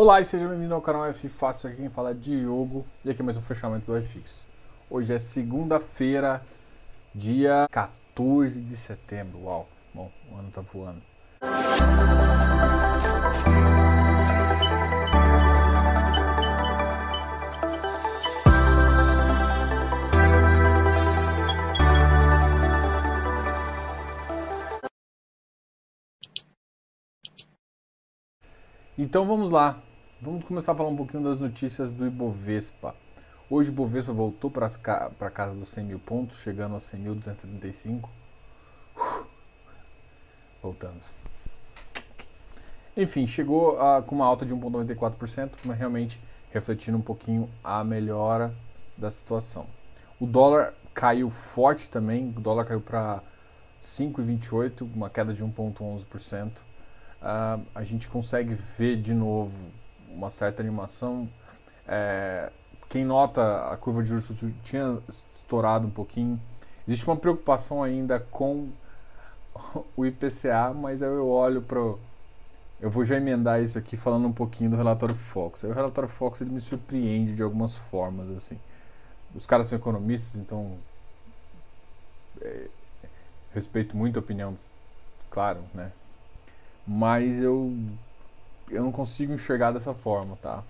Olá e seja bem-vindo ao canal F Fácil, aqui quem fala é Diogo e aqui é mais um fechamento do FX. Hoje é segunda-feira, dia 14 de setembro. Uau, bom, o ano tá voando. Então vamos lá, Vamos começar a falar um pouquinho das notícias do Ibovespa. Hoje o Ibovespa voltou para a casa dos 100 mil pontos, chegando aos 100.235. Voltamos. Enfim, chegou uh, com uma alta de 1,94%, mas realmente refletindo um pouquinho a melhora da situação. O dólar caiu forte também, o dólar caiu para 5,28, uma queda de 1,11%. Uh, ah, a gente consegue ver de novo uma certa animação. É, quem nota a curva de juros tinha estourado um pouquinho. Existe uma preocupação ainda com o IPCA, mas eu olho para eu vou já emendar isso aqui falando um pouquinho do relatório Fox. O relatório Fox ele me surpreende de algumas formas assim. Os caras são economistas, então é, respeito muito a opinião, claro, né? Mas eu eu não consigo enxergar dessa forma, tá?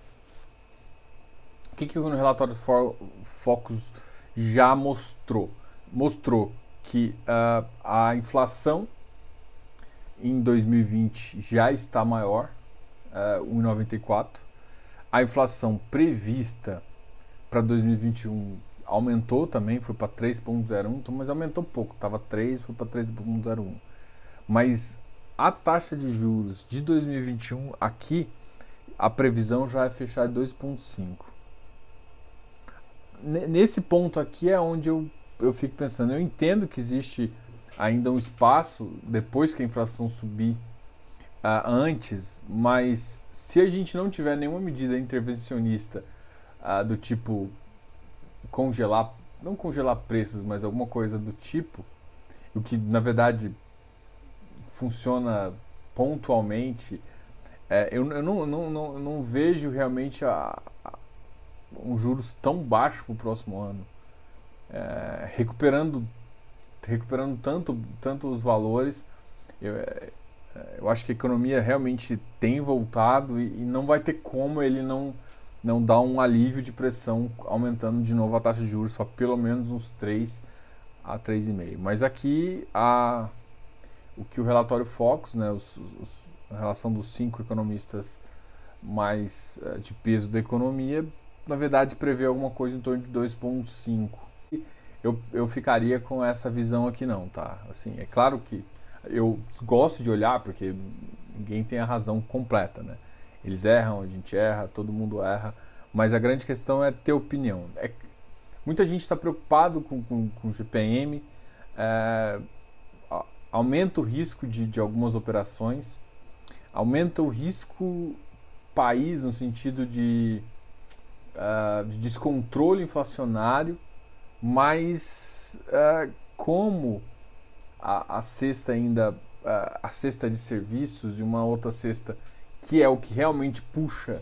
O que, que o relatório do Focus já mostrou? Mostrou que uh, a inflação em 2020 já está maior, uh, 1,94. A inflação prevista para 2021 aumentou também, foi para 3,01, mas aumentou pouco, estava 3, foi para 3,01. Mas a taxa de juros de 2021 aqui, a previsão já é fechar 2,5. Nesse ponto aqui é onde eu, eu fico pensando. Eu entendo que existe ainda um espaço depois que a inflação subir uh, antes, mas se a gente não tiver nenhuma medida intervencionista uh, do tipo congelar, não congelar preços, mas alguma coisa do tipo, o que na verdade funciona pontualmente, é, eu, eu não, não, não, não, vejo realmente a, a, um juros tão baixo para o próximo ano. É, recuperando recuperando tanto, tanto os valores, eu, é, eu acho que a economia realmente tem voltado e, e não vai ter como ele não, não dar um alívio de pressão aumentando de novo a taxa de juros para pelo menos uns 3 a 3,5. Mas aqui a o que o relatório Fox, né, os, os, a relação dos cinco economistas mais uh, de peso da economia, na verdade prevê alguma coisa em torno de 2,5. Eu, eu ficaria com essa visão aqui não, tá? Assim, é claro que eu gosto de olhar porque ninguém tem a razão completa, né? Eles erram, a gente erra, todo mundo erra, mas a grande questão é ter opinião. É, muita gente está preocupado com, com, com GPM, é, aumenta o risco de, de algumas operações, aumenta o risco país no sentido de, uh, de descontrole inflacionário, mas uh, como a, a cesta ainda, uh, a cesta de serviços e uma outra cesta que é o que realmente puxa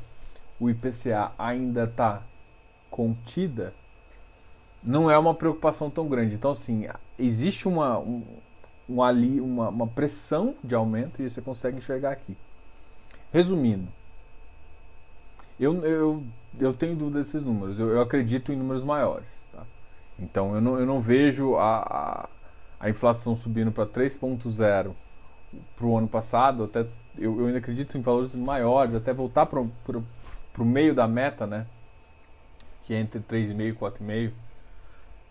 o IPCA ainda está contida, não é uma preocupação tão grande. Então, assim, existe uma, um, um ali, uma, uma pressão de aumento e você consegue enxergar aqui. Resumindo, eu, eu, eu tenho dúvida desses números, eu, eu acredito em números maiores. Tá? Então eu não, eu não vejo a, a, a inflação subindo para 3,0 para o ano passado, até eu, eu ainda acredito em valores maiores, até voltar para o meio da meta, né? que é entre 3,5 e 4,5,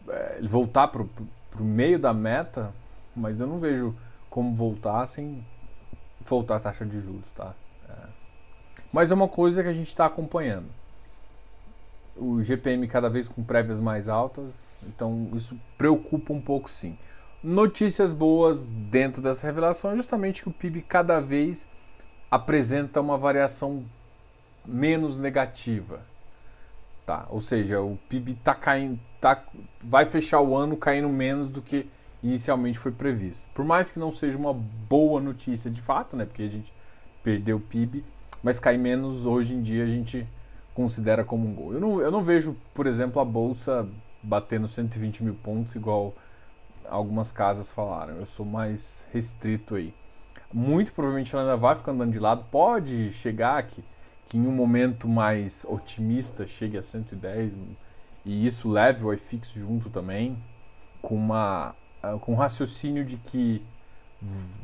é, ele voltar para o meio da meta mas eu não vejo como voltar sem voltar a taxa de juros, tá? É. Mas é uma coisa que a gente está acompanhando. O GPM cada vez com prévias mais altas, então isso preocupa um pouco sim. Notícias boas dentro dessa revelação é justamente que o PIB cada vez apresenta uma variação menos negativa. Tá? Ou seja, o PIB tá caindo, tá, vai fechar o ano caindo menos do que inicialmente foi previsto. Por mais que não seja uma boa notícia de fato, né, porque a gente perdeu o PIB, mas cair menos hoje em dia a gente considera como um gol. Eu não, eu não vejo, por exemplo, a bolsa batendo 120 mil pontos igual algumas casas falaram. Eu sou mais restrito aí. Muito provavelmente ela ainda vai ficar andando de lado. Pode chegar aqui que em um momento mais otimista chegue a 110 e isso leve o iFix junto também com uma com um raciocínio de que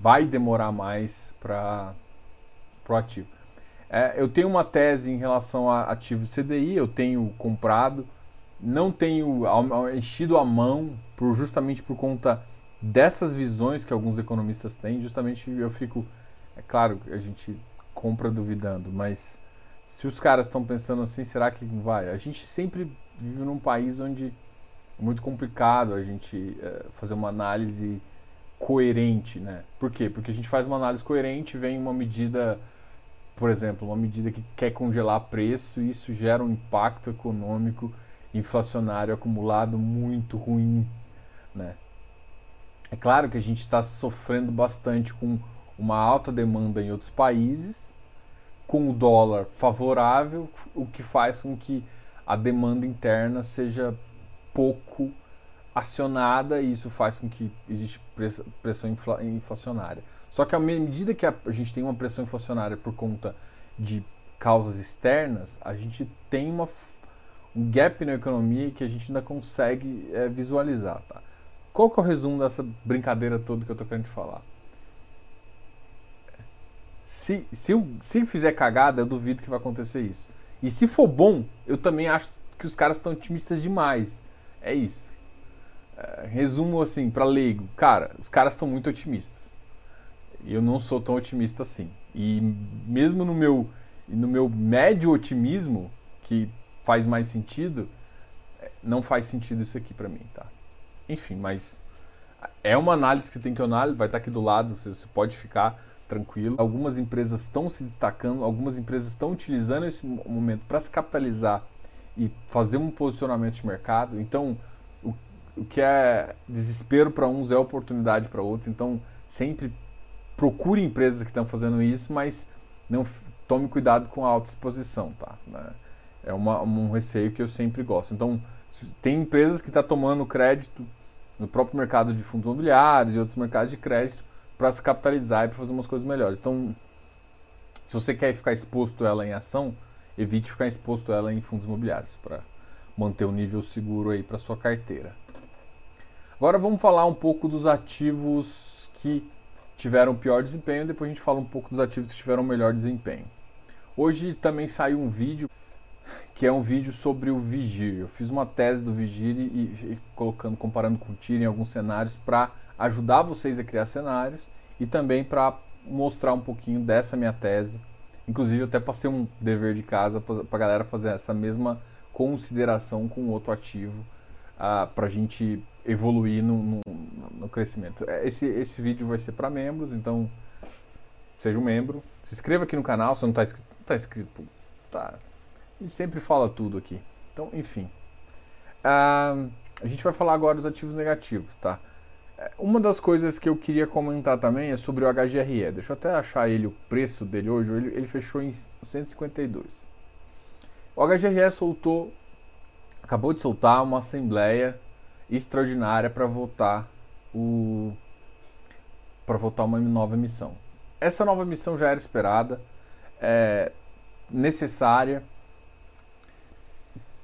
vai demorar mais para o ativo. É, eu tenho uma tese em relação a ativos CDI, eu tenho comprado, não tenho enchido a mão por justamente por conta dessas visões que alguns economistas têm, justamente eu fico, é claro, a gente compra duvidando, mas se os caras estão pensando assim, será que vai? A gente sempre vive num país onde muito complicado a gente é, fazer uma análise coerente, né? Por quê? Porque a gente faz uma análise coerente, vem uma medida, por exemplo, uma medida que quer congelar preço e isso gera um impacto econômico inflacionário acumulado muito ruim, né? É claro que a gente está sofrendo bastante com uma alta demanda em outros países, com o dólar favorável, o que faz com que a demanda interna seja pouco acionada e isso faz com que existe pressão inflacionária. Só que à medida que a gente tem uma pressão inflacionária por conta de causas externas, a gente tem uma, um gap na economia que a gente ainda consegue é, visualizar. Tá? Qual que é o resumo dessa brincadeira toda que eu estou querendo te falar? Se, se, se fizer cagada, eu duvido que vai acontecer isso. E se for bom, eu também acho que os caras estão otimistas demais. É isso. É, resumo assim, para leigo. Cara, os caras estão muito otimistas. Eu não sou tão otimista assim. E mesmo no meu, no meu médio otimismo, que faz mais sentido, é, não faz sentido isso aqui para mim, tá? Enfim, mas é uma análise que tem que olhar, vai estar aqui do lado, você pode ficar tranquilo. Algumas empresas estão se destacando, algumas empresas estão utilizando esse momento para se capitalizar e fazer um posicionamento de mercado. Então, o, o que é desespero para uns é oportunidade para outros. Então, sempre procure empresas que estão fazendo isso, mas não tome cuidado com a alta exposição, tá? Né? É uma, um receio que eu sempre gosto. Então, tem empresas que estão tá tomando crédito no próprio mercado de fundos imobiliários e outros mercados de crédito para se capitalizar e para fazer umas coisas melhores. Então, se você quer ficar exposto ela em ação, evite ficar exposto ela em fundos imobiliários para manter o nível seguro aí para sua carteira. Agora vamos falar um pouco dos ativos que tiveram pior desempenho, depois a gente fala um pouco dos ativos que tiveram melhor desempenho. Hoje também saiu um vídeo que é um vídeo sobre o Vigir. Eu fiz uma tese do Vigir e, e colocando, comparando com o TIR em alguns cenários para ajudar vocês a criar cenários e também para mostrar um pouquinho dessa minha tese Inclusive, até passei um dever de casa para a galera fazer essa mesma consideração com outro ativo ah, para a gente evoluir no, no, no, crescimento. É, esse, esse vídeo vai ser para membros, então seja um membro. Se inscreva aqui no canal, se não está inscrito, não tá inscrito tá. A gente sempre fala tudo aqui. Então, enfim. Uh, a gente vai falar agora dos ativos negativos, tá? Uma das coisas que eu queria comentar também é sobre o HGRE. Deixa eu até achar ele o preço dele hoje. Ele, ele fechou em 152. O HGRE soltou, acabou de soltar uma assembleia extraordinária para votar o para votar uma nova emissão. Essa nova emissão já era esperada, é necessária.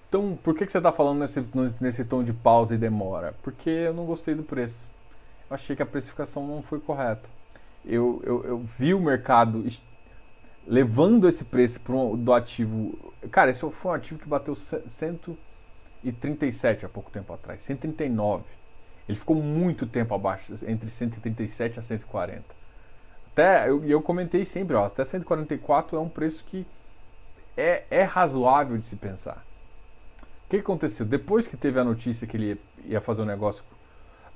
Então, por que, que você está falando nesse, nesse tom de pausa e demora? Porque eu não gostei do preço achei que a precificação não foi correta. Eu, eu, eu vi o mercado levando esse preço um, do ativo. Cara, esse foi um ativo que bateu 137 há pouco tempo atrás, 139. Ele ficou muito tempo abaixo, entre 137 a 140. Até eu, eu comentei sempre, ó, até 144 é um preço que é, é razoável de se pensar. O que aconteceu? Depois que teve a notícia que ele ia fazer um negócio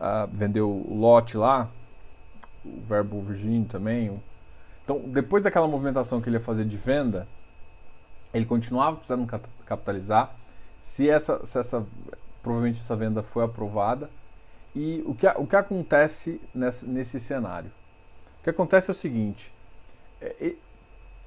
uh, vendeu o lote lá, o verbo Virgínio também. Então, depois daquela movimentação que ele ia fazer de venda, ele continuava precisando capitalizar. Se essa, se essa provavelmente essa venda foi aprovada. E o que, o que acontece nesse, nesse cenário? O que acontece é o seguinte: é,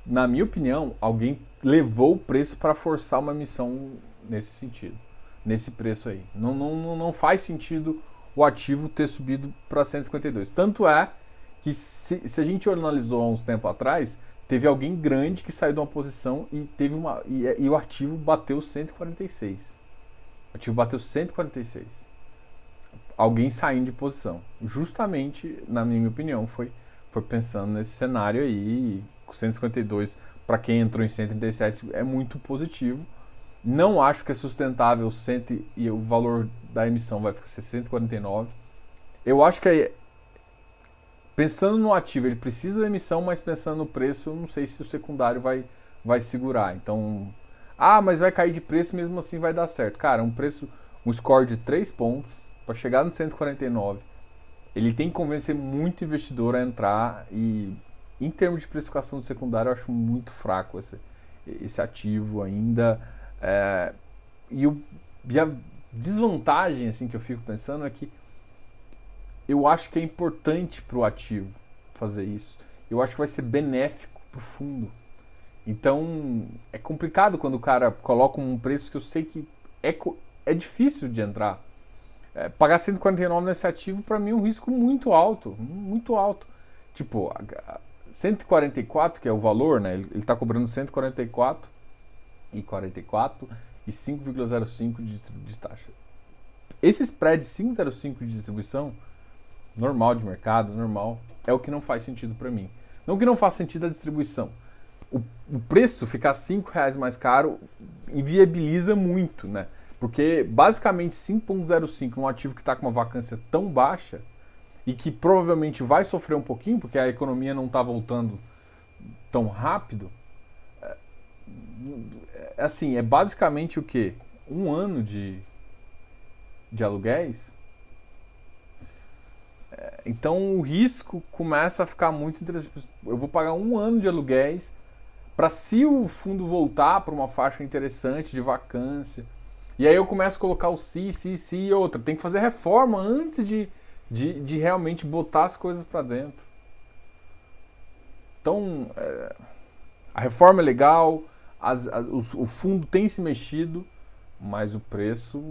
na minha opinião, alguém levou o preço para forçar uma emissão nesse sentido, nesse preço aí. Não, não, não faz sentido o ativo ter subido para 152. Tanto é que se, se, a gente analisou há uns tempo atrás, teve alguém grande que saiu de uma posição e teve uma e, e o ativo bateu 146. O ativo bateu 146. Alguém saindo de posição. Justamente, na minha opinião, foi foi pensando nesse cenário aí, 152 para quem entrou em 137 é muito positivo. Não acho que é sustentável 100 e o valor da emissão vai ser 149. Eu acho que é, pensando no ativo, ele precisa da emissão, mas pensando no preço, eu não sei se o secundário vai, vai segurar. Então, ah, mas vai cair de preço mesmo assim vai dar certo. Cara, um preço, um score de 3 pontos para chegar no 149, ele tem que convencer muito investidor a entrar e em termos de precificação do secundário, eu acho muito fraco esse, esse ativo ainda. É, e, o, desvantagem assim que eu fico pensando é que eu acho que é importante para o ativo fazer isso. Eu acho que vai ser benéfico para o fundo. Então é complicado quando o cara coloca um preço que eu sei que é, é difícil de entrar. É, pagar 149 nesse ativo para mim é um risco muito alto, muito alto. Tipo, 144, que é o valor, né? Ele está cobrando 144 e 44 e 5,05 de, de taxa. Esse spread 5,05 de distribuição, normal de mercado, normal, é o que não faz sentido para mim. Não que não faça sentido a distribuição. O, o preço ficar 5 reais mais caro inviabiliza muito, né? Porque basicamente 5,05 num ativo que está com uma vacância tão baixa e que provavelmente vai sofrer um pouquinho, porque a economia não está voltando tão rápido, é, assim, é basicamente o que? Um ano de, de aluguéis. É, então o risco começa a ficar muito interessante. Eu vou pagar um ano de aluguéis para se o fundo voltar para uma faixa interessante de vacância. E aí eu começo a colocar o si, si, si e outra. Tem que fazer reforma antes de, de, de realmente botar as coisas para dentro. Então, é, a reforma é legal, as, as, o, o, fundo tem se mexido, mas o preço,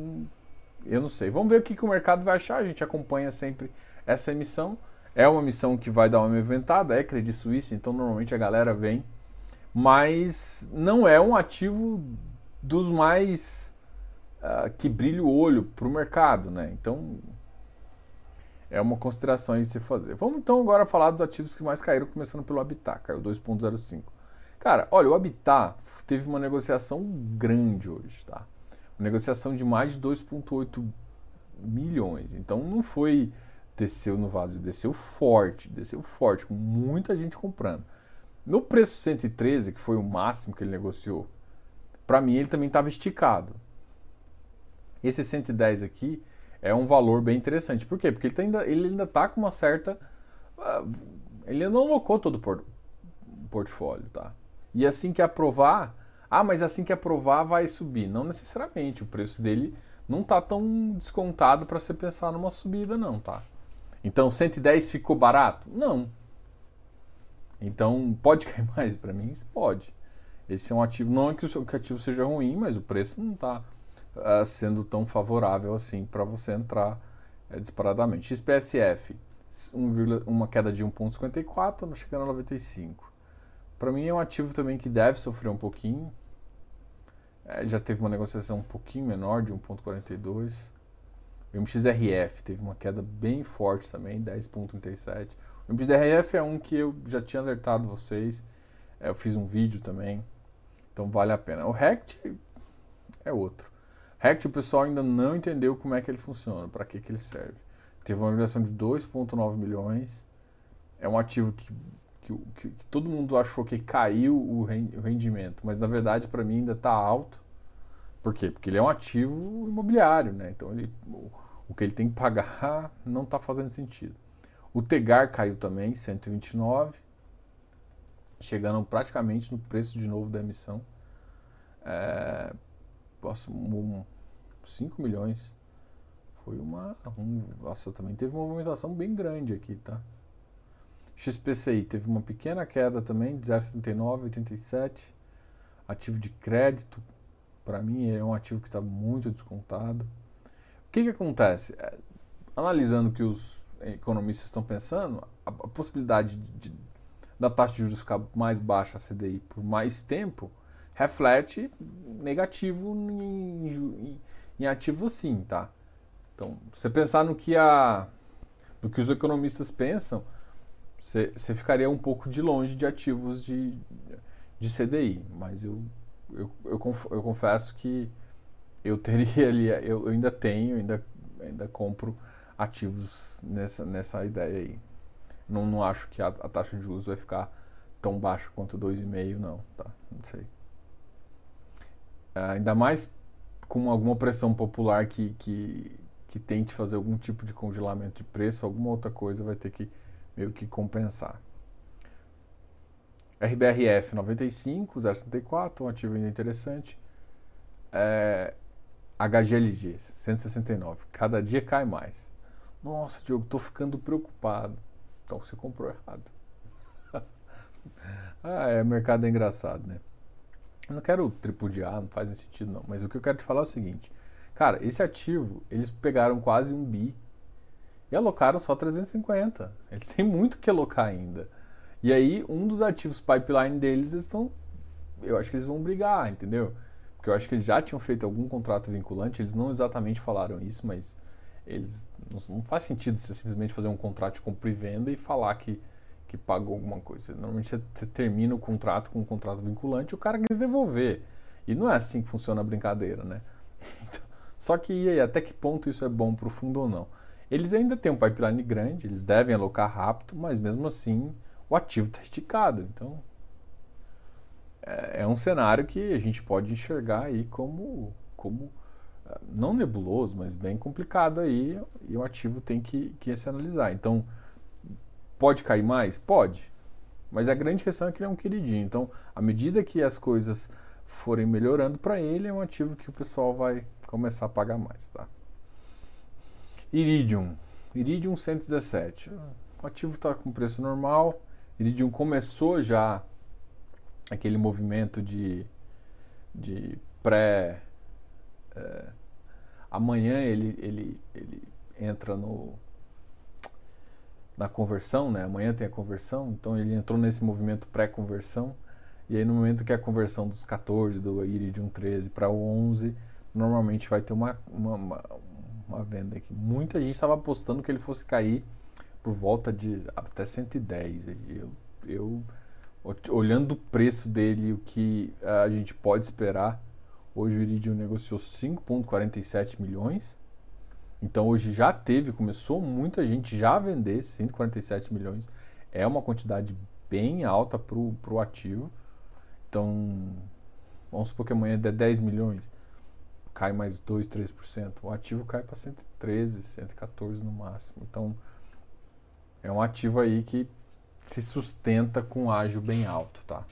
eu não sei. Vamos ver o que, que o mercado vai achar. A gente acompanha sempre essa emissão. É uma missão que vai dar uma inventada, é Credit Suisse, então normalmente a galera vem. Mas não é um ativo dos mais uh, que brilha o olho para o mercado, né? Então é uma consideração de se fazer. Vamos então agora falar dos ativos que mais caíram, começando pelo Habitat, caiu 2,05. Cara, olha, o Habitat teve uma negociação grande hoje, tá? Uma negociação de mais de 2,8 milhões. Então não foi desceu no vazio, desceu forte, desceu forte, com muita gente comprando. No preço 113, que foi o máximo que ele negociou, para mim ele também estava esticado. Esse 110 aqui, é um valor bem interessante. Por quê? Porque ele, tá ainda, ele ainda está com uma certa. Uh, ele não alocou todo o port portfólio, tá? E assim que aprovar, ah, mas assim que aprovar vai subir. Não necessariamente, o preço dele não está tão descontado para você pensar numa subida, não, tá? Então 110 ficou barato? Não. Então pode cair mais para mim? Pode. Esse é um ativo, não é que o ativo seja ruim, mas o preço não está uh, sendo tão favorável assim para você entrar uh, disparadamente. XPSF, um, uma queda de 1,54, chegando a 95. Para mim é um ativo também que deve sofrer um pouquinho. É, já teve uma negociação um pouquinho menor, de 1,42. O MXRF teve uma queda bem forte também, 10,37. O MXRF é um que eu já tinha alertado vocês. É, eu fiz um vídeo também. Então vale a pena. O RECT é outro. Rect o pessoal ainda não entendeu como é que ele funciona, para que, que ele serve. Teve uma avaliação de 2,9 milhões. É um ativo que, que, que, que, todo mundo achou que caiu o rendimento, mas na verdade para mim ainda está alto. Por quê? Porque ele é um ativo imobiliário, né? Então ele, o, o que ele tem que pagar não está fazendo sentido. O Tegar caiu também, 129, chegando praticamente no preço de novo da emissão. É, posso, um, 5 milhões. Foi uma. Um, nossa, também teve uma movimentação bem grande aqui, tá? XPCI teve uma pequena queda também, de 0,79, 87. Ativo de crédito, para mim, é um ativo que está muito descontado. O que, que acontece? É, analisando o que os economistas estão pensando, a, a possibilidade de, de, da taxa de juros ficar mais baixa, a CDI, por mais tempo, reflete negativo em, em, em ativos assim, tá? Então, você pensar no que, a, no que os economistas pensam, você, ficaria um pouco de longe de ativos de, de CDI. Mas eu, eu, eu, eu confesso que eu teria ali, eu, eu ainda tenho, ainda, ainda compro ativos nessa, nessa ideia aí. Não, não acho que a, a taxa de juros vai ficar tão baixa quanto 2,5, não, tá? Não sei. ainda mais com alguma pressão popular que, que, que tente fazer algum tipo de congelamento de preço, alguma outra coisa vai ter que meio que compensar. RBRF 95, 0,74, um ativo ainda interessante. É, HGLG 169, cada dia cai mais. Nossa, Diogo, tô ficando preocupado. Então você comprou errado. ah, é, mercado é engraçado, né? Eu não quero tripudiar, não faz sentido não. Mas o que eu quero te falar é o seguinte. Cara, esse ativo, eles pegaram quase um bi e alocaram só 350. Eles têm muito que alocar ainda. E aí, um dos ativos pipeline deles estão. Eu acho que eles vão brigar, entendeu? Porque eu acho que eles já tinham feito algum contrato vinculante, eles não exatamente falaram isso, mas eles. Não, faz sentido você simplesmente fazer um contrato de compra e venda e falar que, que pagou alguma coisa. Normalmente você, termina o contrato com um contrato vinculante e o cara quis devolver. E não é assim que funciona a brincadeira, né? Então, só que e aí, até que ponto isso é bom para o fundo ou não? Eles ainda têm um pipeline grande, eles devem alocar rápido, mas mesmo assim o ativo está esticado. Então é, é, um cenário que a gente pode enxergar aí como, como é, não nebuloso, mas bem complicado aí, e o ativo tem que, que se analisar. Então, pode cair mais? Pode. Mas a grande questão é que ele é um queridinho. Então, à medida que as coisas forem melhorando para ele, é um ativo que o pessoal vai começar a pagar mais, tá? Iridium. Iridium 117. O ativo está com preço normal. Iridium começou já aquele movimento de, de pré. É, amanhã ele, ele, ele entra no na conversão, né? Amanhã tem a conversão, então ele entrou nesse movimento pré-conversão. E aí no momento que a conversão dos 14 do Iridium 13 para o 11 normalmente vai ter uma, uma, uma, uma venda aqui. Muita gente estava apostando que ele fosse cair por volta de até 110. Eu, eu olhando o preço dele, o que a gente pode esperar, hoje o Iridium negociou 5,47 milhões. Então hoje já teve, começou muita gente já a vender 147 milhões. É uma quantidade bem alta para o ativo. Então, vamos supor que amanhã der 10 milhões cai mais 2, 3%. O ativo cai para 113, 114 no máximo. Então, é um ativo aí que se sustenta com ágio bem alto, tá?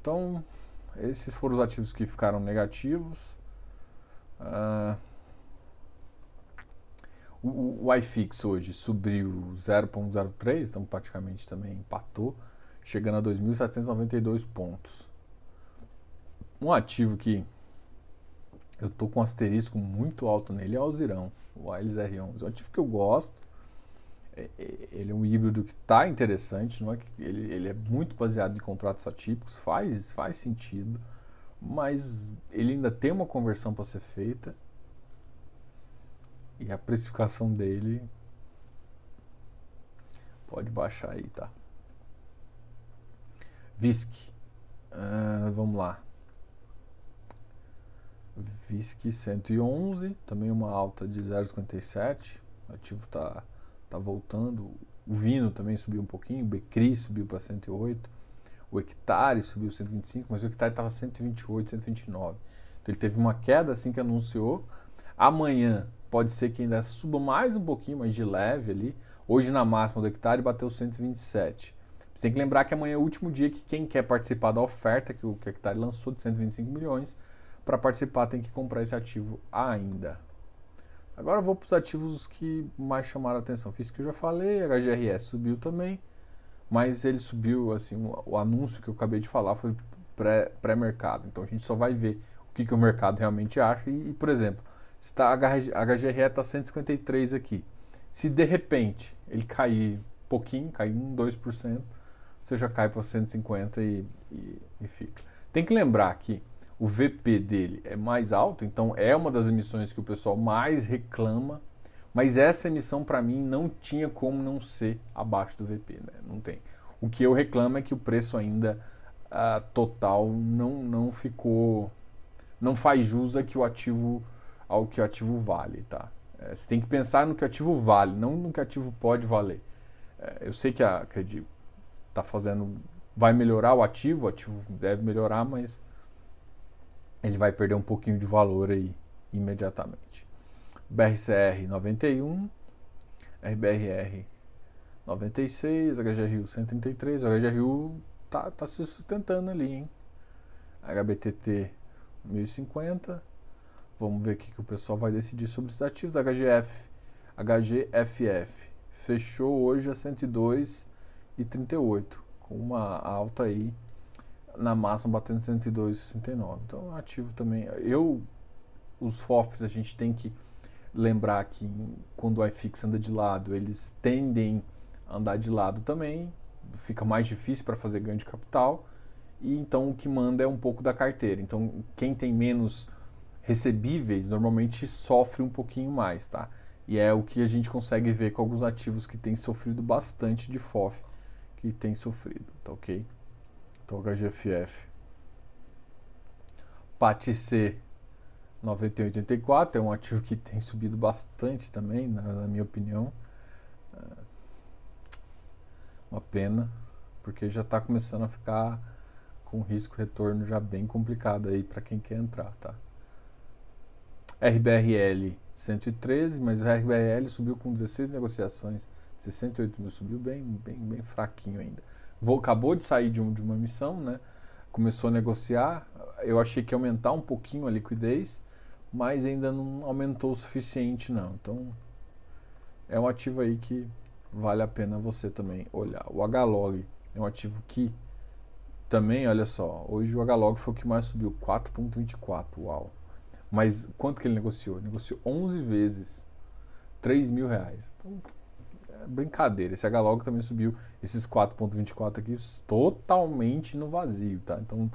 Então, esses foram os ativos que ficaram negativos. Uh, o, o iFix hoje subiu 0,03, então praticamente também empatou, chegando a 2.792 pontos. Um ativo que eu tô com um asterisco muito alto nele, é o Alzirão, o Ailes R11. É um ativo que eu gosto. É, é, ele é um híbrido que está interessante, não é que ele, ele é muito baseado em contratos atípicos, faz, faz sentido, mas ele ainda tem uma conversão para ser feita. E a precificação dele pode baixar aí, tá? VISC. Uh, vamos lá. VISC 111, também uma alta de 0,57. O ativo está tá voltando. O Vino também subiu um pouquinho. O Becri subiu para 108. O Hectare subiu 125, mas o Hectare estava 128, 129. Então ele teve uma queda assim que anunciou. Amanhã pode ser que ainda suba mais um pouquinho, mas de leve ali. Hoje na máxima do Hectare bateu 127. Você tem que lembrar que amanhã é o último dia que quem quer participar da oferta que o Hectare lançou de 125 milhões para participar tem que comprar esse ativo ainda. Agora eu vou para os ativos que mais chamaram atenção. Fiz que eu já falei, HGRS subiu também. mas ele subiu, assim, o, anúncio que eu acabei de falar foi pré-mercado. Pré então a gente só vai ver o que, que o mercado realmente acha. E, e por exemplo, tá, a HGRE está 153 aqui. Se de repente ele cair pouquinho, cair 1, 2%, você já cai para 150 e, e, e fica. Tem que lembrar que o VP dele é mais alto, então é uma das emissões que o pessoal mais reclama, mas essa emissão para mim não tinha como não ser abaixo do VP, né? não tem. O que eu reclamo é que o preço ainda uh, total não, não ficou, não faz jus que o ativo, ao que o ativo vale, tá? É, você tem que pensar no que o ativo vale, não no que o ativo pode valer. É, eu sei que a acredito, tá fazendo, vai melhorar o ativo, o ativo deve melhorar, mas ele vai perder um pouquinho de valor aí imediatamente. BRCR 91, RBRR 96, HGRU 133, o HGRU tá, tá se sustentando ali, hein? HBTT 1050. Vamos ver o que o pessoal vai decidir sobre os ativos. HGF, HGFF fechou hoje a 102,38, com uma alta aí na máxima batendo 102,69. Então, ativo também. Eu, os FOFs, a gente tem que lembrar que quando o iFix anda de lado, eles tendem a andar de lado também. Fica mais difícil para fazer ganho de capital. E então o que manda é um pouco da carteira. Então, quem tem menos recebíveis normalmente sofre um pouquinho mais, tá? E é o que a gente consegue ver com alguns ativos que têm sofrido bastante de FOF, que tem sofrido, tá ok? Então HGFF. PATC 9184 é um ativo que tem subido bastante também, na, na minha opinião. É uma pena, porque já está começando a ficar com risco retorno já bem complicado aí para quem quer entrar, tá? RBRL 113, mas o RBRL subiu com 16 negociações, 68 mil, subiu bem, bem, bem fraquinho ainda vou, acabou de sair de, um, de uma missão, né? começou a negociar. Eu achei que ia aumentar um pouquinho a liquidez, mas ainda não aumentou o suficiente, não. Então, é um ativo aí que vale a pena você também olhar. O HLOG é um ativo que também, olha só, hoje o HLOG foi o que mais subiu, 4,24, uau. Mas quanto que ele negociou? negociou 11 vezes 3 mil reais. Então, brincadeira. Esse H-Log também subiu esses 4.24 aqui totalmente no vazio, tá? Então,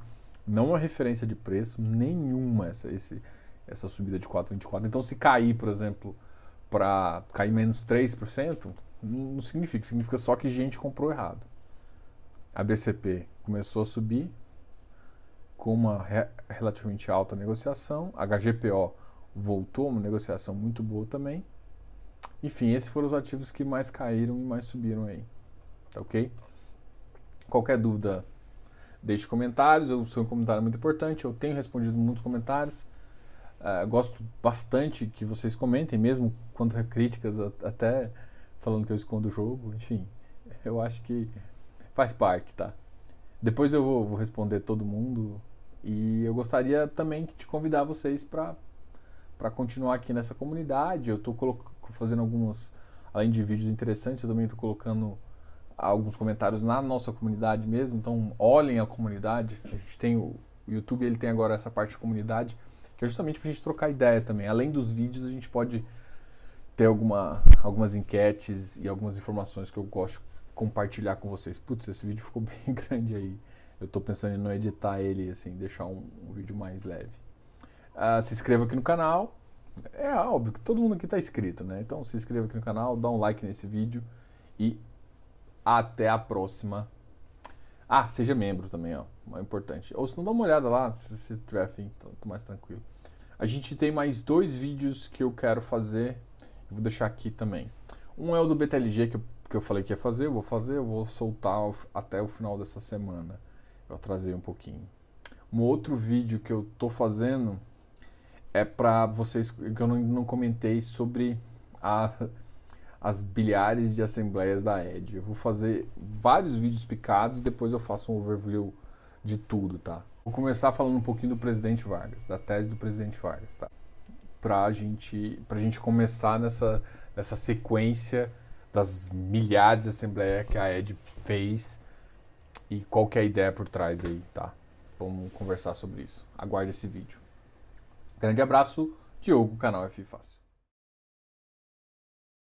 não é referência de preço nenhuma essa, esse, essa subida de 4.24. Então, se cair, por exemplo, para cair menos 3%, não significa. Significa só que gente comprou errado. A BCP começou a subir com uma re relativamente alta negociação. A HGPO voltou, uma negociação muito boa também. Enfim, esses foram os ativos que mais caíram e mais subiram aí. Tá ok? Qualquer dúvida, deixe comentários. O seu comentário é muito importante. Eu tenho respondido muitos comentários. Uh, gosto bastante que vocês comentem, mesmo quando é críticas, até falando que eu escondo o jogo. Enfim, eu acho que faz parte, tá? Depois eu vou, vou responder todo mundo. E eu gostaria também de convidar vocês para continuar aqui nessa comunidade. Eu estou fazendo algumas, além de vídeos interessantes, eu também estou colocando alguns comentários na nossa comunidade mesmo. Então, olhem a comunidade. A gente tem o, o YouTube, ele tem agora essa parte de comunidade, que é justamente para a gente trocar ideia também. Além dos vídeos, a gente pode ter alguma, algumas enquetes e algumas informações que eu gosto de compartilhar com vocês. Putz, esse vídeo ficou bem grande aí. Eu estou pensando em não editar ele, assim, deixar um, um vídeo mais leve. Uh, se inscreva aqui no canal, é óbvio que todo mundo aqui está inscrito, né? Então se inscreva aqui no canal, dá um like nesse vídeo e até a próxima. Ah, seja membro também, ó. É importante. Ou se não dá uma olhada lá, se você tiver afim, tô, tô mais tranquilo. A gente tem mais dois vídeos que eu quero fazer. Eu vou deixar aqui também. Um é o do BTLG que eu, que eu falei que ia fazer, eu vou fazer, eu vou soltar até o final dessa semana. Eu atrasei um pouquinho. Um outro vídeo que eu tô fazendo é para vocês que eu não, não comentei sobre a, as bilhares de assembleias da ED. Eu vou fazer vários vídeos picados, depois eu faço um overview de tudo, tá? Vou começar falando um pouquinho do presidente Vargas, da tese do presidente Vargas, tá? Pra gente, pra gente começar nessa, nessa sequência das milhares de assembleias que a Ed fez e qual que é a ideia por trás aí, tá? Vamos conversar sobre isso. Aguarde esse vídeo. Grande abraço, Diogo, canal F Fácil.